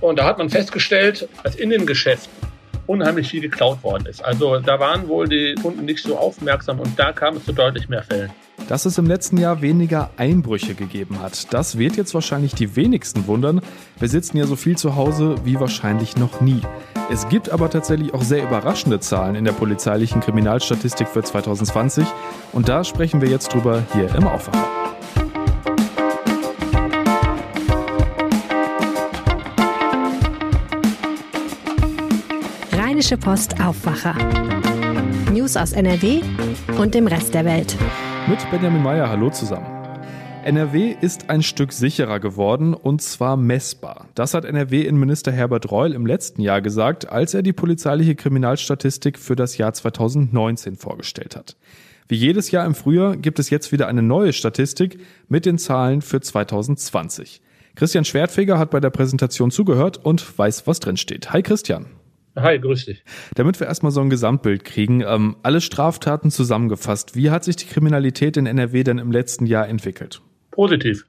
Und da hat man festgestellt, dass in den Geschäften unheimlich viel geklaut worden ist. Also da waren wohl die Kunden nicht so aufmerksam und da kam es zu deutlich mehr Fällen. Dass es im letzten Jahr weniger Einbrüche gegeben hat, das wird jetzt wahrscheinlich die wenigsten wundern. Wir sitzen ja so viel zu Hause wie wahrscheinlich noch nie. Es gibt aber tatsächlich auch sehr überraschende Zahlen in der polizeilichen Kriminalstatistik für 2020 und da sprechen wir jetzt drüber hier im Aufwacher. Rheinische Post Aufwacher. News aus NRW und dem Rest der Welt. Mit Benjamin Meyer, hallo zusammen. NRW ist ein Stück sicherer geworden und zwar messbar. Das hat NRW-Innenminister Herbert Reul im letzten Jahr gesagt, als er die polizeiliche Kriminalstatistik für das Jahr 2019 vorgestellt hat. Wie jedes Jahr im Frühjahr gibt es jetzt wieder eine neue Statistik mit den Zahlen für 2020. Christian Schwertfeger hat bei der Präsentation zugehört und weiß, was drin steht. Hi Christian. Hi, grüß dich. Damit wir erstmal so ein Gesamtbild kriegen, ähm, alle Straftaten zusammengefasst, wie hat sich die Kriminalität in NRW denn im letzten Jahr entwickelt? Positiv.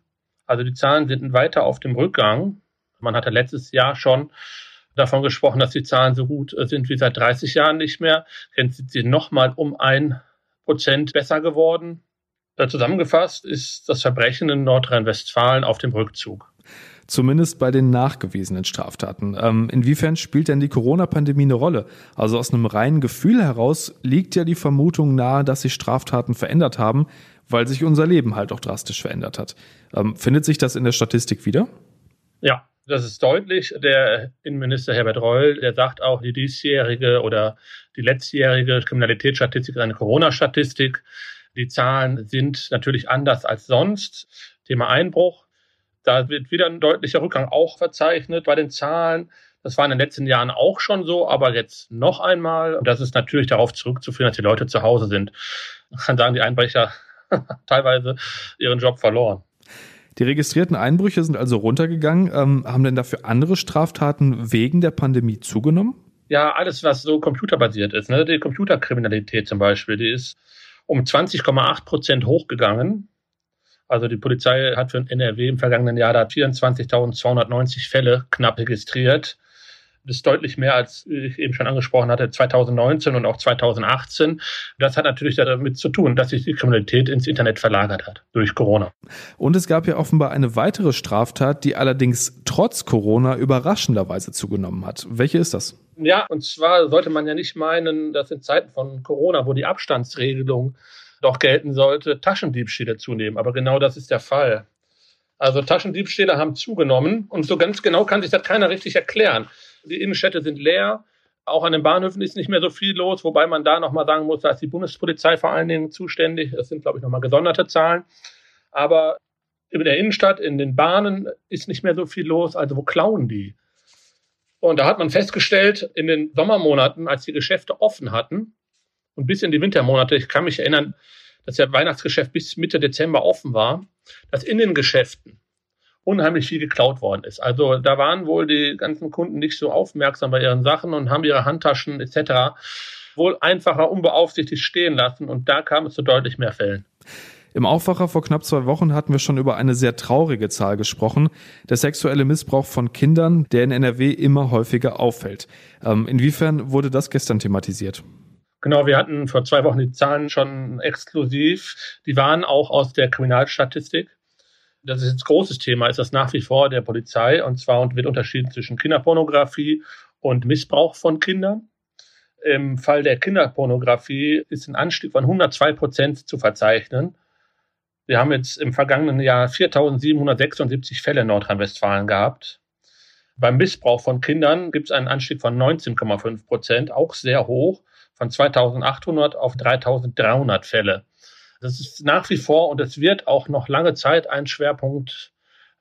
Also die Zahlen sind weiter auf dem Rückgang. Man hatte letztes Jahr schon davon gesprochen, dass die Zahlen so gut sind wie seit 30 Jahren nicht mehr. Jetzt sind sie nochmal um ein Prozent besser geworden. Zusammengefasst ist das Verbrechen in Nordrhein-Westfalen auf dem Rückzug zumindest bei den nachgewiesenen Straftaten. Ähm, inwiefern spielt denn die Corona-Pandemie eine Rolle? Also aus einem reinen Gefühl heraus liegt ja die Vermutung nahe, dass sich Straftaten verändert haben, weil sich unser Leben halt auch drastisch verändert hat. Ähm, findet sich das in der Statistik wieder? Ja, das ist deutlich. Der Innenminister Herbert Reul, der sagt auch, die diesjährige oder die letztjährige Kriminalitätsstatistik ist eine Corona-Statistik. Die Zahlen sind natürlich anders als sonst. Thema Einbruch da wird wieder ein deutlicher Rückgang auch verzeichnet bei den Zahlen. Das war in den letzten Jahren auch schon so, aber jetzt noch einmal. Und das ist natürlich darauf zurückzuführen, dass die Leute zu Hause sind. Man kann sagen, die Einbrecher teilweise ihren Job verloren. Die registrierten Einbrüche sind also runtergegangen. Ähm, haben denn dafür andere Straftaten wegen der Pandemie zugenommen? Ja, alles, was so computerbasiert ist. Ne? Die Computerkriminalität zum Beispiel, die ist um 20,8 Prozent hochgegangen. Also die Polizei hat für NRW im vergangenen Jahr da 24.290 Fälle knapp registriert. Das ist deutlich mehr, als ich eben schon angesprochen hatte, 2019 und auch 2018. Das hat natürlich damit zu tun, dass sich die Kriminalität ins Internet verlagert hat durch Corona. Und es gab ja offenbar eine weitere Straftat, die allerdings trotz Corona überraschenderweise zugenommen hat. Welche ist das? Ja, und zwar sollte man ja nicht meinen, dass in Zeiten von Corona, wo die Abstandsregelung doch gelten sollte, Taschendiebstähle zunehmen. Aber genau das ist der Fall. Also Taschendiebstähle haben zugenommen und so ganz genau kann sich das keiner richtig erklären. Die Innenstädte sind leer. Auch an den Bahnhöfen ist nicht mehr so viel los, wobei man da nochmal sagen muss, da ist die Bundespolizei vor allen Dingen zuständig. Das sind, glaube ich, nochmal gesonderte Zahlen. Aber in der Innenstadt, in den Bahnen ist nicht mehr so viel los. Also wo klauen die? Und da hat man festgestellt, in den Sommermonaten, als die Geschäfte offen hatten, und bis in die Wintermonate, ich kann mich erinnern, dass ja Weihnachtsgeschäft bis Mitte Dezember offen war, dass in den Geschäften unheimlich viel geklaut worden ist. Also da waren wohl die ganzen Kunden nicht so aufmerksam bei ihren Sachen und haben ihre Handtaschen etc. wohl einfacher unbeaufsichtigt stehen lassen und da kam es zu deutlich mehr Fällen. Im Aufwacher vor knapp zwei Wochen hatten wir schon über eine sehr traurige Zahl gesprochen. Der sexuelle Missbrauch von Kindern, der in NRW immer häufiger auffällt. Ähm, inwiefern wurde das gestern thematisiert? Genau, wir hatten vor zwei Wochen die Zahlen schon exklusiv. Die waren auch aus der Kriminalstatistik. Das ist jetzt großes Thema, ist das nach wie vor der Polizei. Und zwar wird unterschieden zwischen Kinderpornografie und Missbrauch von Kindern. Im Fall der Kinderpornografie ist ein Anstieg von 102 Prozent zu verzeichnen. Wir haben jetzt im vergangenen Jahr 4.776 Fälle in Nordrhein-Westfalen gehabt. Beim Missbrauch von Kindern gibt es einen Anstieg von 19,5 Prozent, auch sehr hoch von 2800 auf 3300 Fälle. Das ist nach wie vor und es wird auch noch lange Zeit ein Schwerpunkt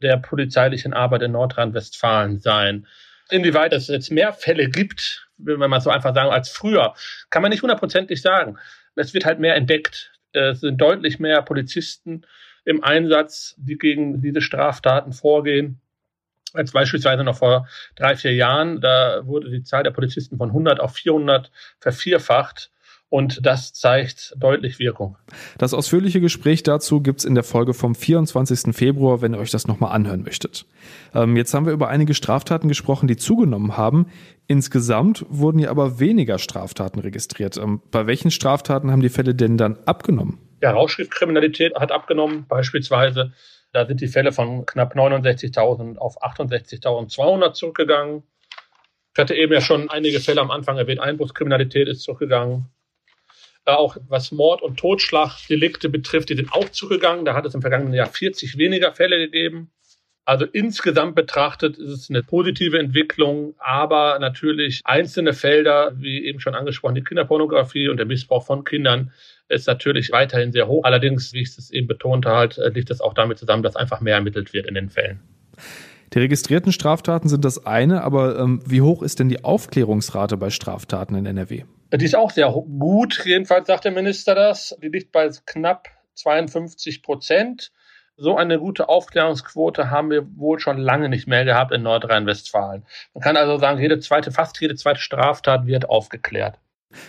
der polizeilichen Arbeit in Nordrhein-Westfalen sein. Inwieweit es jetzt mehr Fälle gibt, wenn man so einfach sagen, als früher, kann man nicht hundertprozentig sagen. Es wird halt mehr entdeckt. Es sind deutlich mehr Polizisten im Einsatz, die gegen diese Straftaten vorgehen als beispielsweise noch vor drei, vier Jahren. Da wurde die Zahl der Polizisten von 100 auf 400 vervierfacht. Und das zeigt deutlich Wirkung. Das ausführliche Gespräch dazu gibt's in der Folge vom 24. Februar, wenn ihr euch das nochmal anhören möchtet. Ähm, jetzt haben wir über einige Straftaten gesprochen, die zugenommen haben. Insgesamt wurden ja aber weniger Straftaten registriert. Ähm, bei welchen Straftaten haben die Fälle denn dann abgenommen? Ja, Rauschgiftkriminalität hat abgenommen, beispielsweise. Da sind die Fälle von knapp 69.000 auf 68.200 zurückgegangen. Ich hatte eben ja schon einige Fälle am Anfang erwähnt. Einbruchskriminalität ist zurückgegangen. Äh, auch was Mord- und Totschlagdelikte betrifft, die sind auch zurückgegangen. Da hat es im vergangenen Jahr 40 weniger Fälle gegeben. Also insgesamt betrachtet ist es eine positive Entwicklung, aber natürlich einzelne Felder, wie eben schon angesprochen, die Kinderpornografie und der Missbrauch von Kindern ist natürlich weiterhin sehr hoch. Allerdings, wie ich es eben betonte, halt, äh, liegt es auch damit zusammen, dass einfach mehr ermittelt wird in den Fällen. Die registrierten Straftaten sind das eine, aber ähm, wie hoch ist denn die Aufklärungsrate bei Straftaten in NRW? Die ist auch sehr gut, jedenfalls sagt der Minister das. Die liegt bei knapp 52 Prozent. So eine gute Aufklärungsquote haben wir wohl schon lange nicht mehr gehabt in Nordrhein-Westfalen. Man kann also sagen, jede zweite, fast jede zweite Straftat wird aufgeklärt.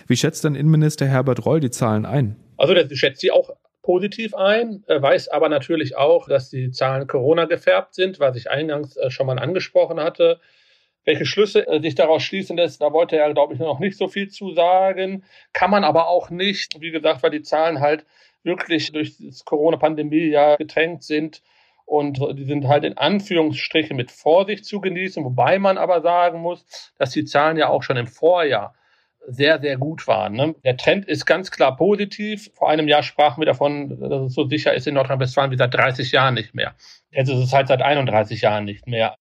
Wie schätzt denn Innenminister Herbert Reul die Zahlen ein? Also der schätzt sie auch positiv ein, weiß aber natürlich auch, dass die Zahlen Corona gefärbt sind, was ich eingangs äh, schon mal angesprochen hatte. Welche Schlüsse äh, sich daraus schließen lässt, da wollte er, glaube ich, noch nicht so viel zu sagen. Kann man aber auch nicht, wie gesagt, weil die Zahlen halt wirklich durch das Corona-Pandemie ja getränkt sind. Und die sind halt in Anführungsstrichen mit Vorsicht zu genießen, wobei man aber sagen muss, dass die Zahlen ja auch schon im Vorjahr sehr, sehr gut waren. Ne? Der Trend ist ganz klar positiv. Vor einem Jahr sprachen wir davon, dass es so sicher ist in Nordrhein-Westfalen wie seit 30 Jahren nicht mehr. Jetzt ist es halt seit 31 Jahren nicht mehr.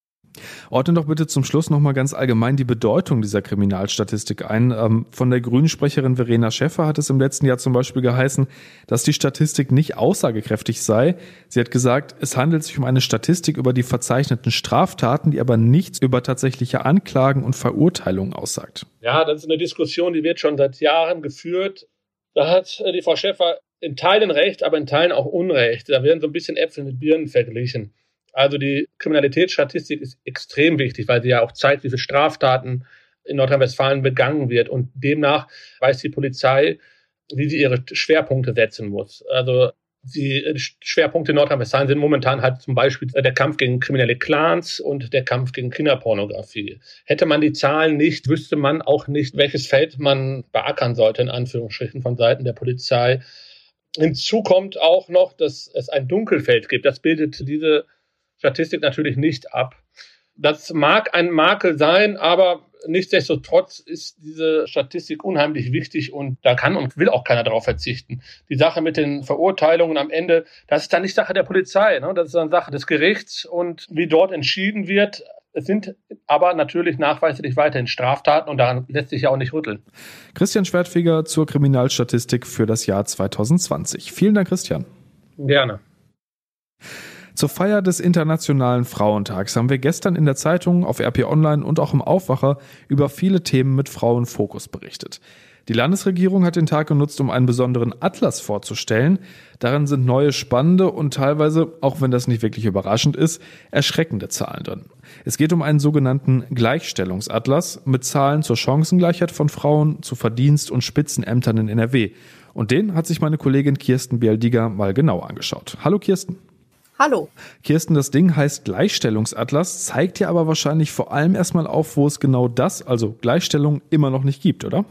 Ordne doch bitte zum Schluss nochmal ganz allgemein die Bedeutung dieser Kriminalstatistik ein. Ähm, von der Grünen-Sprecherin Verena Schäffer hat es im letzten Jahr zum Beispiel geheißen, dass die Statistik nicht aussagekräftig sei. Sie hat gesagt, es handelt sich um eine Statistik über die verzeichneten Straftaten, die aber nichts über tatsächliche Anklagen und Verurteilungen aussagt. Ja, das ist eine Diskussion, die wird schon seit Jahren geführt. Da hat äh, die Frau Schäffer in Teilen recht, aber in Teilen auch Unrecht. Da werden so ein bisschen Äpfel mit Birnen verglichen. Also die Kriminalitätsstatistik ist extrem wichtig, weil sie ja auch zeigt, wie viele Straftaten in Nordrhein-Westfalen begangen wird. Und demnach weiß die Polizei, wie sie ihre Schwerpunkte setzen muss. Also die Schwerpunkte in Nordrhein-Westfalen sind momentan halt zum Beispiel der Kampf gegen kriminelle Clans und der Kampf gegen Kinderpornografie. Hätte man die Zahlen nicht, wüsste man auch nicht, welches Feld man beackern sollte, in Anführungsstrichen von Seiten der Polizei. Hinzu kommt auch noch, dass es ein Dunkelfeld gibt. Das bildet diese Statistik natürlich nicht ab. Das mag ein Makel sein, aber nichtsdestotrotz ist diese Statistik unheimlich wichtig und da kann und will auch keiner darauf verzichten. Die Sache mit den Verurteilungen am Ende, das ist dann nicht Sache der Polizei, ne? das ist dann Sache des Gerichts und wie dort entschieden wird. Es sind aber natürlich nachweislich weiterhin Straftaten und daran lässt sich ja auch nicht rütteln. Christian Schwertfeger zur Kriminalstatistik für das Jahr 2020. Vielen Dank, Christian. Gerne. Zur Feier des Internationalen Frauentags haben wir gestern in der Zeitung, auf RP Online und auch im Aufwacher über viele Themen mit Frauenfokus berichtet. Die Landesregierung hat den Tag genutzt, um einen besonderen Atlas vorzustellen. Darin sind neue, spannende und teilweise, auch wenn das nicht wirklich überraschend ist, erschreckende Zahlen drin. Es geht um einen sogenannten Gleichstellungsatlas mit Zahlen zur Chancengleichheit von Frauen, zu Verdienst- und Spitzenämtern in NRW. Und den hat sich meine Kollegin Kirsten Bialdiger mal genau angeschaut. Hallo Kirsten. Hallo. Kirsten, das Ding heißt Gleichstellungsatlas, zeigt ja aber wahrscheinlich vor allem erstmal auf, wo es genau das, also Gleichstellung, immer noch nicht gibt, oder?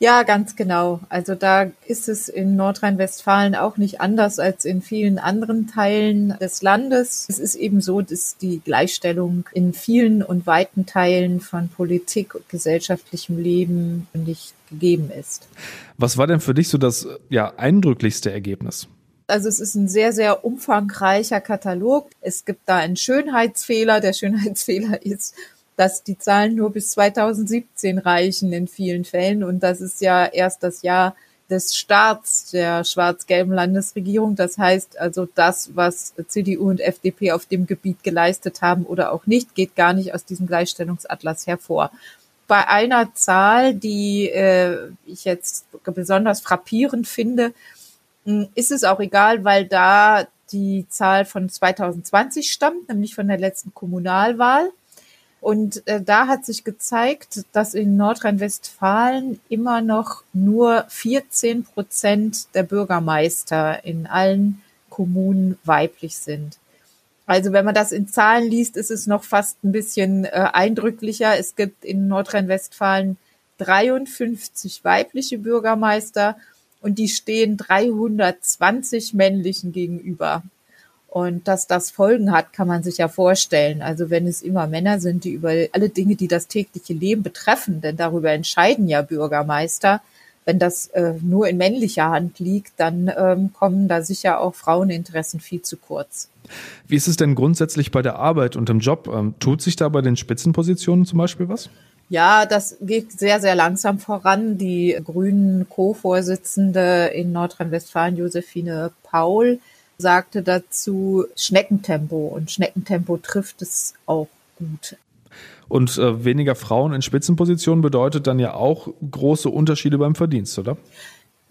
Ja, ganz genau. Also da ist es in Nordrhein-Westfalen auch nicht anders als in vielen anderen Teilen des Landes. Es ist eben so, dass die Gleichstellung in vielen und weiten Teilen von Politik und gesellschaftlichem Leben nicht gegeben ist. Was war denn für dich so das ja, eindrücklichste Ergebnis? Also es ist ein sehr, sehr umfangreicher Katalog. Es gibt da einen Schönheitsfehler. Der Schönheitsfehler ist, dass die Zahlen nur bis 2017 reichen in vielen Fällen. Und das ist ja erst das Jahr des Starts der schwarz-gelben Landesregierung. Das heißt also, das, was CDU und FDP auf dem Gebiet geleistet haben oder auch nicht, geht gar nicht aus diesem Gleichstellungsatlas hervor. Bei einer Zahl, die äh, ich jetzt besonders frappierend finde, ist es auch egal, weil da die Zahl von 2020 stammt, nämlich von der letzten Kommunalwahl. Und äh, da hat sich gezeigt, dass in Nordrhein-Westfalen immer noch nur 14 Prozent der Bürgermeister in allen Kommunen weiblich sind. Also wenn man das in Zahlen liest, ist es noch fast ein bisschen äh, eindrücklicher. Es gibt in Nordrhein-Westfalen 53 weibliche Bürgermeister und die stehen 320 männlichen gegenüber. Und dass das Folgen hat, kann man sich ja vorstellen. Also wenn es immer Männer sind, die über alle Dinge, die das tägliche Leben betreffen, denn darüber entscheiden ja Bürgermeister, wenn das äh, nur in männlicher Hand liegt, dann ähm, kommen da sicher auch Fraueninteressen viel zu kurz. Wie ist es denn grundsätzlich bei der Arbeit und im Job? Ähm, tut sich da bei den Spitzenpositionen zum Beispiel was? Ja, das geht sehr, sehr langsam voran. Die grünen Co-Vorsitzende in Nordrhein-Westfalen, Josephine Paul, sagte dazu Schneckentempo. Und Schneckentempo trifft es auch gut. Und äh, weniger Frauen in Spitzenpositionen bedeutet dann ja auch große Unterschiede beim Verdienst, oder?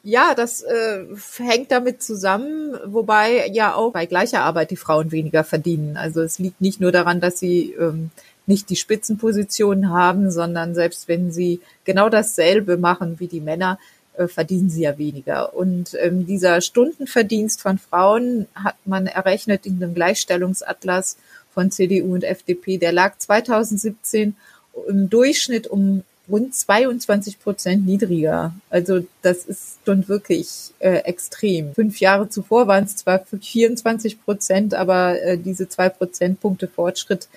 Ja, das äh, hängt damit zusammen, wobei ja auch bei gleicher Arbeit die Frauen weniger verdienen. Also es liegt nicht nur daran, dass sie ähm, nicht die Spitzenpositionen haben, sondern selbst wenn sie genau dasselbe machen wie die Männer, äh, verdienen sie ja weniger. Und ähm, dieser Stundenverdienst von Frauen hat man errechnet in dem Gleichstellungsatlas von CDU und FDP. Der lag 2017 im Durchschnitt um rund 22 Prozent niedriger. Also das ist schon wirklich äh, extrem. Fünf Jahre zuvor waren es zwar 24 Prozent, aber äh, diese zwei Prozentpunkte Fortschritt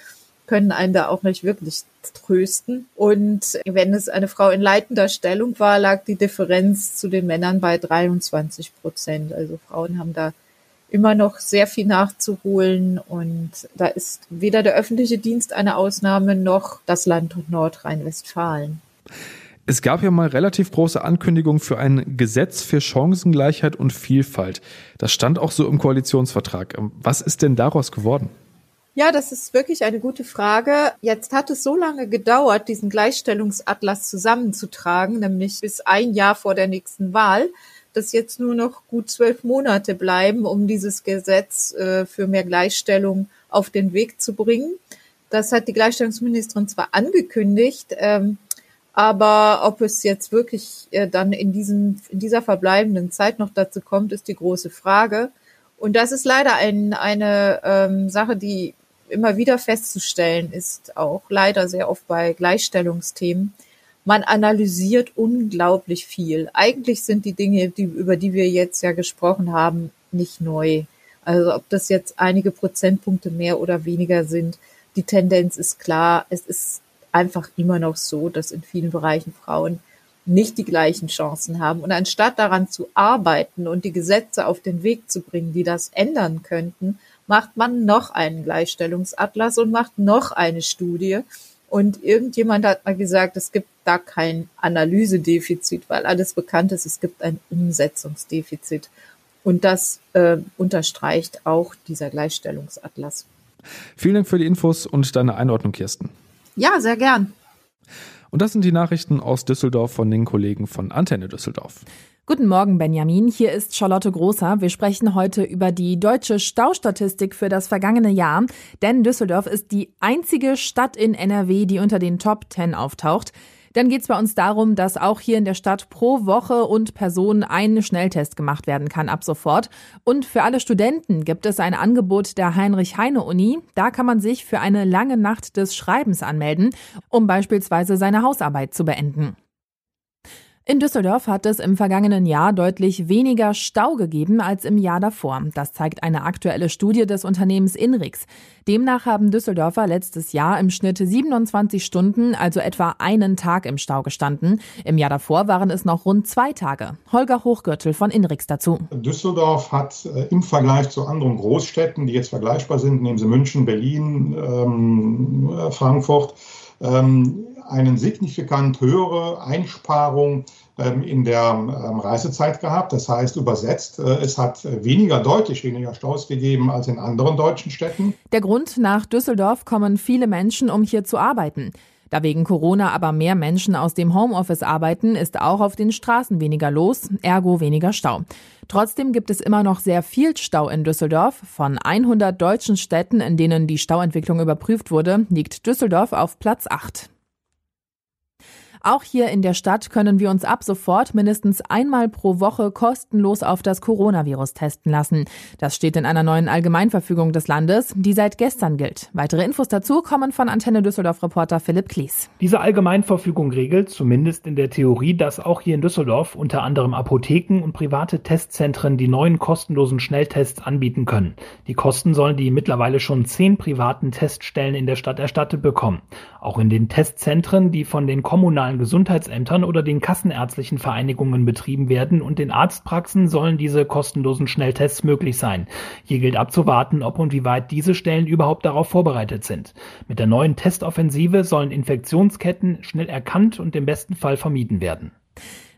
können einen da auch nicht wirklich trösten. Und wenn es eine Frau in leitender Stellung war, lag die Differenz zu den Männern bei 23 Prozent. Also Frauen haben da immer noch sehr viel nachzuholen und da ist weder der öffentliche Dienst eine Ausnahme noch das Land Nordrhein-Westfalen. Es gab ja mal relativ große Ankündigungen für ein Gesetz für Chancengleichheit und Vielfalt. Das stand auch so im Koalitionsvertrag. Was ist denn daraus geworden? Ja, das ist wirklich eine gute Frage. Jetzt hat es so lange gedauert, diesen Gleichstellungsatlas zusammenzutragen, nämlich bis ein Jahr vor der nächsten Wahl dass jetzt nur noch gut zwölf Monate bleiben, um dieses Gesetz äh, für mehr Gleichstellung auf den Weg zu bringen. Das hat die Gleichstellungsministerin zwar angekündigt, ähm, aber ob es jetzt wirklich äh, dann in, diesem, in dieser verbleibenden Zeit noch dazu kommt, ist die große Frage. Und das ist leider ein, eine ähm, Sache, die immer wieder festzustellen ist, auch leider sehr oft bei Gleichstellungsthemen, man analysiert unglaublich viel. Eigentlich sind die Dinge, die, über die wir jetzt ja gesprochen haben, nicht neu. Also ob das jetzt einige Prozentpunkte mehr oder weniger sind, die Tendenz ist klar. Es ist einfach immer noch so, dass in vielen Bereichen Frauen nicht die gleichen Chancen haben. Und anstatt daran zu arbeiten und die Gesetze auf den Weg zu bringen, die das ändern könnten, macht man noch einen Gleichstellungsatlas und macht noch eine Studie. Und irgendjemand hat mal gesagt, es gibt da kein Analysedefizit, weil alles bekannt ist, es gibt ein Umsetzungsdefizit. Und das äh, unterstreicht auch dieser Gleichstellungsatlas. Vielen Dank für die Infos und deine Einordnung, Kirsten. Ja, sehr gern. Und das sind die Nachrichten aus Düsseldorf von den Kollegen von Antenne Düsseldorf. Guten Morgen, Benjamin. Hier ist Charlotte Großer. Wir sprechen heute über die deutsche Staustatistik für das vergangene Jahr. Denn Düsseldorf ist die einzige Stadt in NRW, die unter den Top 10 auftaucht. Dann geht es bei uns darum, dass auch hier in der Stadt pro Woche und Person ein Schnelltest gemacht werden kann ab sofort. Und für alle Studenten gibt es ein Angebot der Heinrich-Heine-Uni. Da kann man sich für eine lange Nacht des Schreibens anmelden, um beispielsweise seine Hausarbeit zu beenden. In Düsseldorf hat es im vergangenen Jahr deutlich weniger Stau gegeben als im Jahr davor. Das zeigt eine aktuelle Studie des Unternehmens Inrix. Demnach haben Düsseldorfer letztes Jahr im Schnitt 27 Stunden, also etwa einen Tag im Stau gestanden. Im Jahr davor waren es noch rund zwei Tage. Holger Hochgürtel von Inrix dazu. Düsseldorf hat äh, im Vergleich zu anderen Großstädten, die jetzt vergleichbar sind, nehmen Sie München, Berlin, ähm, äh, Frankfurt, ähm, eine signifikant höhere Einsparung ähm, in der ähm, Reisezeit gehabt. Das heißt übersetzt, äh, es hat weniger, deutlich weniger Staus gegeben als in anderen deutschen Städten. Der Grund, nach Düsseldorf kommen viele Menschen, um hier zu arbeiten. Da wegen Corona aber mehr Menschen aus dem Homeoffice arbeiten, ist auch auf den Straßen weniger los, ergo weniger Stau. Trotzdem gibt es immer noch sehr viel Stau in Düsseldorf. Von 100 deutschen Städten, in denen die Stauentwicklung überprüft wurde, liegt Düsseldorf auf Platz 8. Auch hier in der Stadt können wir uns ab sofort mindestens einmal pro Woche kostenlos auf das Coronavirus testen lassen. Das steht in einer neuen Allgemeinverfügung des Landes, die seit gestern gilt. Weitere Infos dazu kommen von Antenne Düsseldorf Reporter Philipp Klies. Diese Allgemeinverfügung regelt, zumindest in der Theorie, dass auch hier in Düsseldorf unter anderem Apotheken und private Testzentren die neuen kostenlosen Schnelltests anbieten können. Die Kosten sollen die mittlerweile schon zehn privaten Teststellen in der Stadt erstattet bekommen. Auch in den Testzentren, die von den kommunalen Gesundheitsämtern oder den kassenärztlichen Vereinigungen betrieben werden und in Arztpraxen sollen diese kostenlosen Schnelltests möglich sein. Hier gilt abzuwarten, ob und wie weit diese Stellen überhaupt darauf vorbereitet sind. Mit der neuen Testoffensive sollen Infektionsketten schnell erkannt und im besten Fall vermieden werden.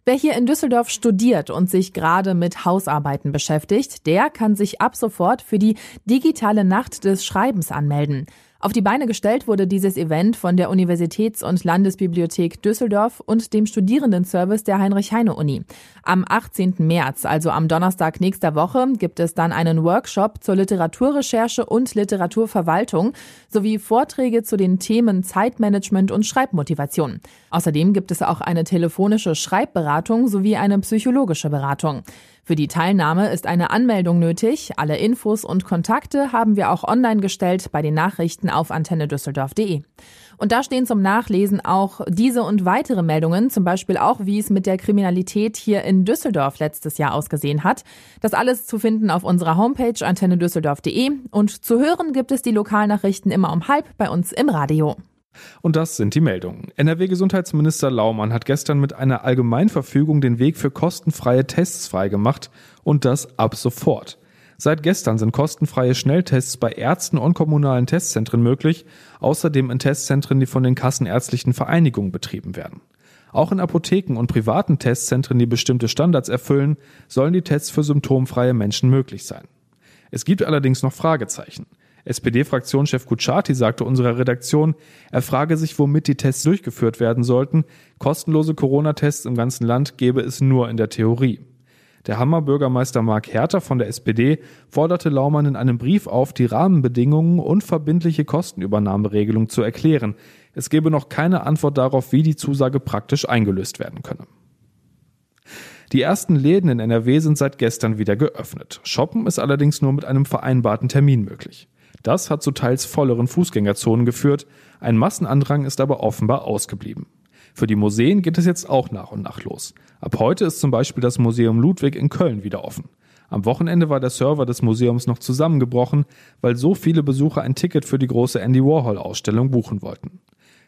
Wer hier in Düsseldorf studiert und sich gerade mit Hausarbeiten beschäftigt, der kann sich ab sofort für die digitale Nacht des Schreibens anmelden. Auf die Beine gestellt wurde dieses Event von der Universitäts- und Landesbibliothek Düsseldorf und dem Studierendenservice der Heinrich-Heine-Uni. Am 18. März, also am Donnerstag nächster Woche, gibt es dann einen Workshop zur Literaturrecherche und Literaturverwaltung sowie Vorträge zu den Themen Zeitmanagement und Schreibmotivation. Außerdem gibt es auch eine telefonische Schreibberatung sowie eine psychologische Beratung. Für die Teilnahme ist eine Anmeldung nötig. Alle Infos und Kontakte haben wir auch online gestellt bei den Nachrichten auf antennedüsseldorf.de. Und da stehen zum Nachlesen auch diese und weitere Meldungen, zum Beispiel auch, wie es mit der Kriminalität hier in Düsseldorf letztes Jahr ausgesehen hat. Das alles zu finden auf unserer Homepage antennedüsseldorf.de und zu hören gibt es die Lokalnachrichten immer um halb bei uns im Radio. Und das sind die Meldungen. NRW-Gesundheitsminister Laumann hat gestern mit einer Allgemeinverfügung den Weg für kostenfreie Tests freigemacht und das ab sofort. Seit gestern sind kostenfreie Schnelltests bei Ärzten und kommunalen Testzentren möglich, außerdem in Testzentren, die von den kassenärztlichen Vereinigungen betrieben werden. Auch in Apotheken und privaten Testzentren, die bestimmte Standards erfüllen, sollen die Tests für symptomfreie Menschen möglich sein. Es gibt allerdings noch Fragezeichen. SPD-Fraktionschef Kutschaty sagte unserer Redaktion, er frage sich, womit die Tests durchgeführt werden sollten. Kostenlose Corona-Tests im ganzen Land gäbe es nur in der Theorie. Der Hammer-Bürgermeister Mark Herter von der SPD forderte Laumann in einem Brief auf, die Rahmenbedingungen und verbindliche Kostenübernahmeregelung zu erklären. Es gebe noch keine Antwort darauf, wie die Zusage praktisch eingelöst werden könne. Die ersten Läden in NRW sind seit gestern wieder geöffnet. Shoppen ist allerdings nur mit einem vereinbarten Termin möglich. Das hat zu teils volleren Fußgängerzonen geführt, ein Massenandrang ist aber offenbar ausgeblieben. Für die Museen geht es jetzt auch nach und nach los. Ab heute ist zum Beispiel das Museum Ludwig in Köln wieder offen. Am Wochenende war der Server des Museums noch zusammengebrochen, weil so viele Besucher ein Ticket für die große Andy Warhol-Ausstellung buchen wollten.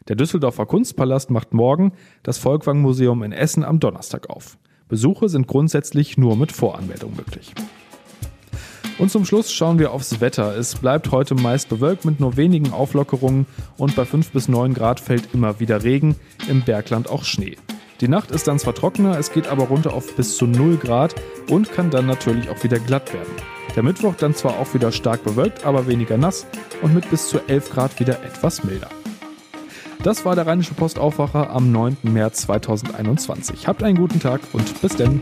Der Düsseldorfer Kunstpalast macht morgen, das Volkwang Museum in Essen am Donnerstag auf. Besuche sind grundsätzlich nur mit Voranmeldung möglich. Und zum Schluss schauen wir aufs Wetter. Es bleibt heute meist bewölkt mit nur wenigen Auflockerungen und bei 5 bis 9 Grad fällt immer wieder Regen, im Bergland auch Schnee. Die Nacht ist dann zwar trockener, es geht aber runter auf bis zu 0 Grad und kann dann natürlich auch wieder glatt werden. Der Mittwoch dann zwar auch wieder stark bewölkt, aber weniger nass und mit bis zu 11 Grad wieder etwas milder. Das war der Rheinische Postaufwacher am 9. März 2021. Habt einen guten Tag und bis denn.